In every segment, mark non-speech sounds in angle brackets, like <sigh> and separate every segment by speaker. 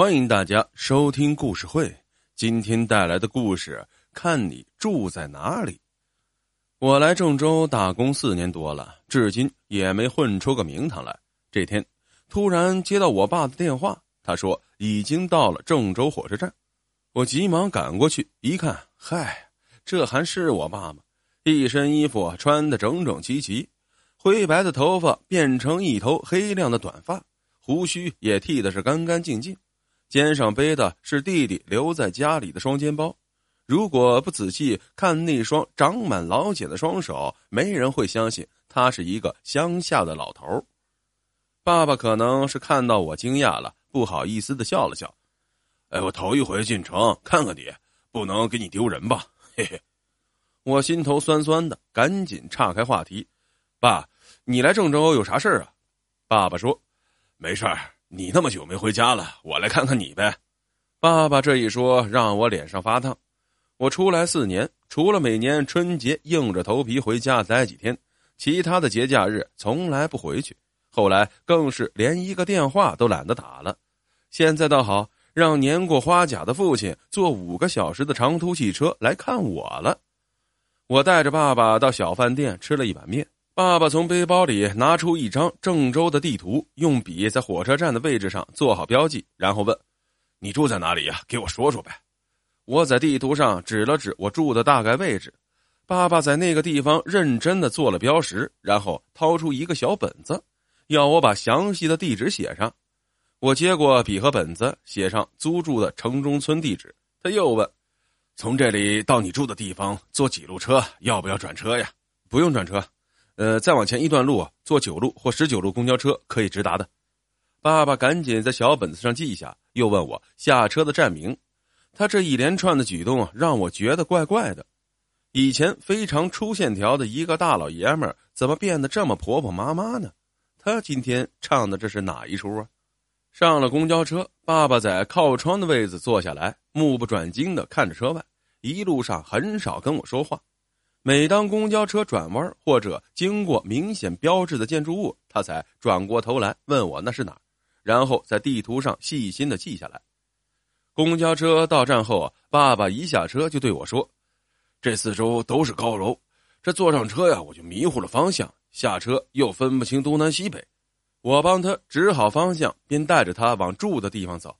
Speaker 1: 欢迎大家收听故事会。今天带来的故事，看你住在哪里。我来郑州打工四年多了，至今也没混出个名堂来。这天，突然接到我爸的电话，他说已经到了郑州火车站。我急忙赶过去，一看，嗨，这还是我爸吗？一身衣服穿得整整齐齐，灰白的头发变成一头黑亮的短发，胡须也剃的是干干净净。肩上背的是弟弟留在家里的双肩包，如果不仔细看那双长满老茧的双手，没人会相信他是一个乡下的老头。爸爸可能是看到我惊讶了，不好意思的笑了笑：“哎，我头一回进城看看你，不能给你丢人吧？” <laughs> 嘿嘿，我心头酸酸的，赶紧岔开话题：“爸，你来郑州有啥事儿啊？”爸爸说：“没事儿。”你那么久没回家了，我来看看你呗。爸爸这一说，让我脸上发烫。我出来四年，除了每年春节硬着头皮回家待几天，其他的节假日从来不回去。后来更是连一个电话都懒得打了。现在倒好，让年过花甲的父亲坐五个小时的长途汽车来看我了。我带着爸爸到小饭店吃了一碗面。爸爸从背包里拿出一张郑州的地图，用笔在火车站的位置上做好标记，然后问：“你住在哪里呀？给我说说呗。”我在地图上指了指我住的大概位置。爸爸在那个地方认真的做了标识，然后掏出一个小本子，要我把详细的地址写上。我接过笔和本子，写上租住的城中村地址。他又问：“从这里到你住的地方坐几路车？要不要转车呀？”“不用转车。”呃，再往前一段路啊，坐九路或十九路公交车可以直达的。爸爸赶紧在小本子上记下，又问我下车的站名。他这一连串的举动啊让我觉得怪怪的。以前非常粗线条的一个大老爷们，怎么变得这么婆婆妈妈呢？他今天唱的这是哪一出啊？上了公交车，爸爸在靠窗的位子坐下来，目不转睛的看着车外，一路上很少跟我说话。每当公交车转弯或者经过明显标志的建筑物，他才转过头来问我那是哪儿，然后在地图上细心的记下来。公交车到站后，爸爸一下车就对我说：“这四周都是高楼，这坐上车呀，我就迷糊了方向，下车又分不清东南西北。”我帮他指好方向，便带着他往住的地方走。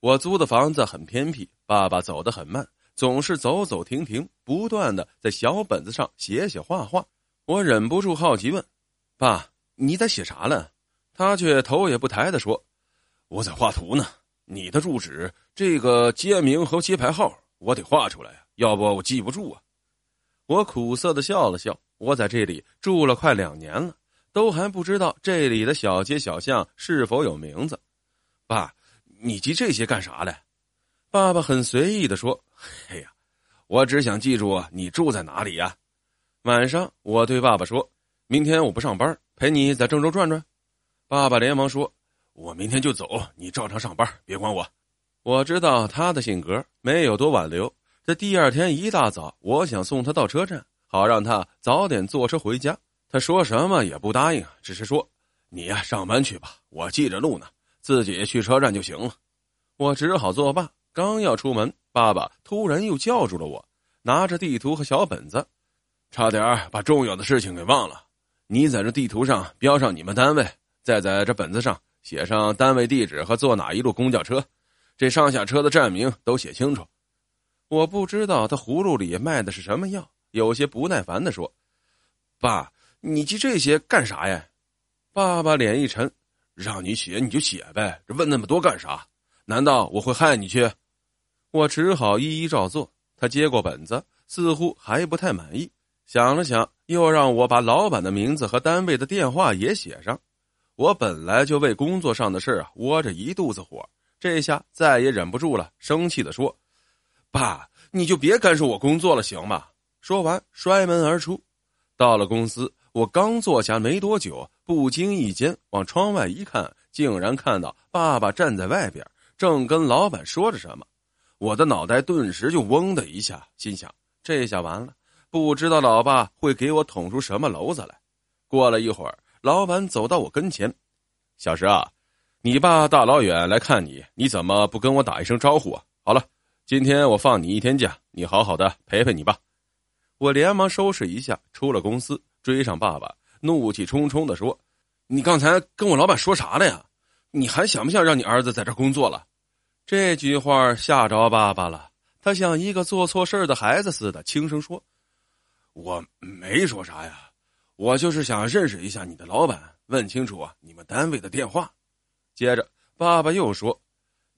Speaker 1: 我租的房子很偏僻，爸爸走得很慢。总是走走停停，不断的在小本子上写写画画。我忍不住好奇问：“爸，你在写啥呢？”他却头也不抬的说：“我在画图呢。你的住址，这个街名和街牌号，我得画出来呀，要不我记不住啊。”我苦涩的笑了笑。我在这里住了快两年了，都还不知道这里的小街小巷是否有名字。爸，你记这些干啥嘞？爸爸很随意的说：“哎呀，我只想记住你住在哪里呀。”晚上，我对爸爸说：“明天我不上班，陪你在郑州转转。”爸爸连忙说：“我明天就走，你照常上班，别管我。”我知道他的性格，没有多挽留。这第二天一大早，我想送他到车站，好让他早点坐车回家。他说什么也不答应，只是说：“你呀，上班去吧，我记着路呢，自己去车站就行了。”我只好作罢。刚要出门，爸爸突然又叫住了我，拿着地图和小本子，差点把重要的事情给忘了。你在这地图上标上你们单位，再在这本子上写上单位地址和坐哪一路公交车，这上下车的站名都写清楚。我不知道他葫芦里卖的是什么药，有些不耐烦的说：“爸，你记这些干啥呀？”爸爸脸一沉：“让你写你就写呗，这问那么多干啥？难道我会害你去？”我只好一一照做。他接过本子，似乎还不太满意，想了想，又让我把老板的名字和单位的电话也写上。我本来就为工作上的事啊窝着一肚子火，这下再也忍不住了，生气的说：“爸，你就别干涉我工作了，行吗？”说完，摔门而出。到了公司，我刚坐下没多久，不经意间往窗外一看，竟然看到爸爸站在外边，正跟老板说着什么。我的脑袋顿时就嗡的一下，心想：这下完了，不知道老爸会给我捅出什么娄子来。过了一会儿，老板走到我跟前：“小石啊，你爸大老远来看你，你怎么不跟我打一声招呼啊？好了，今天我放你一天假，你好好的陪陪你爸。我连忙收拾一下，出了公司，追上爸爸，怒气冲冲的说：“你刚才跟我老板说啥了呀？你还想不想让你儿子在这工作了？”这句话吓着爸爸了，他像一个做错事的孩子似的，轻声说：“我没说啥呀，我就是想认识一下你的老板，问清楚啊你们单位的电话。”接着，爸爸又说：“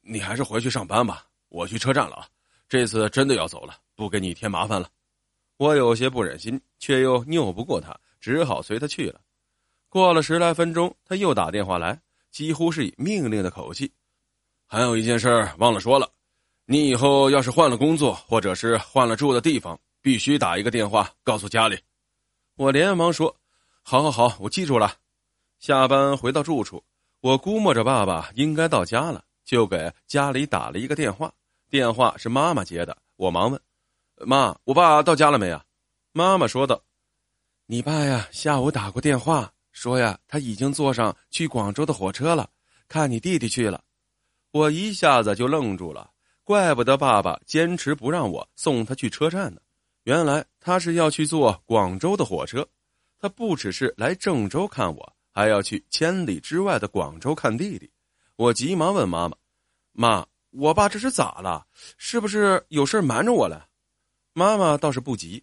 Speaker 1: 你还是回去上班吧，我去车站了啊。这次真的要走了，不给你添麻烦了。”我有些不忍心，却又拗不过他，只好随他去了。过了十来分钟，他又打电话来，几乎是以命令的口气：“还有一件事忘了说了，你以后要是换了工作，或者是换了住的地方，必须打一个电话告诉家里。”我连忙说：“好好好，我记住了。”下班回到住处。我估摸着爸爸应该到家了，就给家里打了一个电话。电话是妈妈接的，我忙问：“妈，我爸到家了没啊？”妈妈说道：“你爸呀，下午打过电话，说呀，他已经坐上去广州的火车了，看你弟弟去了。”我一下子就愣住了，怪不得爸爸坚持不让我送他去车站呢。原来他是要去坐广州的火车，他不只是来郑州看我。还要去千里之外的广州看弟弟，我急忙问妈妈：“妈，我爸这是咋了？是不是有事瞒着我了？”妈妈倒是不急：“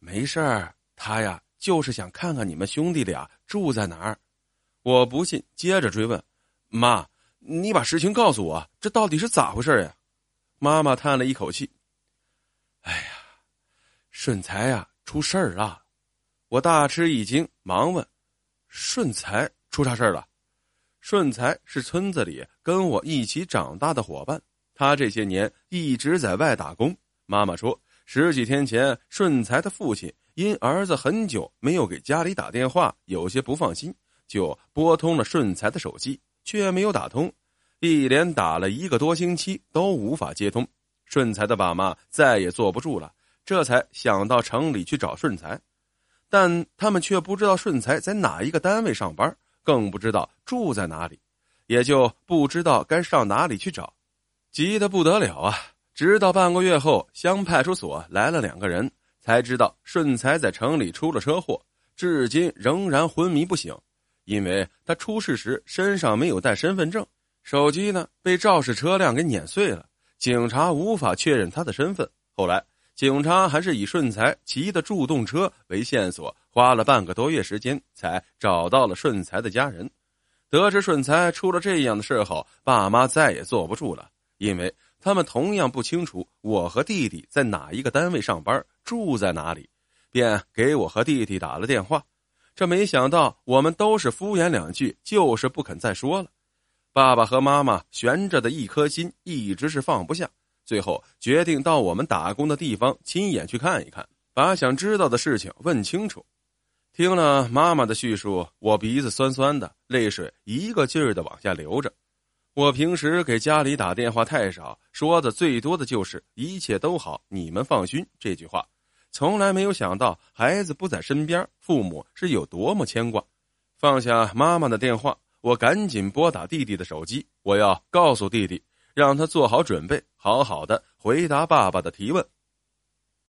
Speaker 1: 没事儿，他呀就是想看看你们兄弟俩住在哪儿。”我不信，接着追问：“妈，你把实情告诉我，这到底是咋回事呀？”妈妈叹了一口气：“哎呀，顺财呀出事儿了。”我大吃一惊，忙问。顺才出啥事儿了？顺才是村子里跟我一起长大的伙伴，他这些年一直在外打工。妈妈说，十几天前，顺才的父亲因儿子很久没有给家里打电话，有些不放心，就拨通了顺才的手机，却没有打通，一连打了一个多星期都无法接通。顺才的爸妈再也坐不住了，这才想到城里去找顺才。但他们却不知道顺才在哪一个单位上班，更不知道住在哪里，也就不知道该上哪里去找，急得不得了啊！直到半个月后，乡派出所来了两个人，才知道顺才在城里出了车祸，至今仍然昏迷不醒，因为他出事时身上没有带身份证，手机呢被肇事车辆给碾碎了，警察无法确认他的身份。后来。警察还是以顺才骑的助动车为线索，花了半个多月时间才找到了顺才的家人。得知顺才出了这样的事后，爸妈再也坐不住了，因为他们同样不清楚我和弟弟在哪一个单位上班，住在哪里，便给我和弟弟打了电话。这没想到，我们都是敷衍两句，就是不肯再说了。爸爸和妈妈悬着的一颗心一直是放不下。最后决定到我们打工的地方亲眼去看一看，把想知道的事情问清楚。听了妈妈的叙述，我鼻子酸酸的，泪水一个劲儿的往下流着。我平时给家里打电话太少，说的最多的就是“一切都好，你们放心”这句话，从来没有想到孩子不在身边，父母是有多么牵挂。放下妈妈的电话，我赶紧拨打弟弟的手机，我要告诉弟弟。让他做好准备，好好的回答爸爸的提问。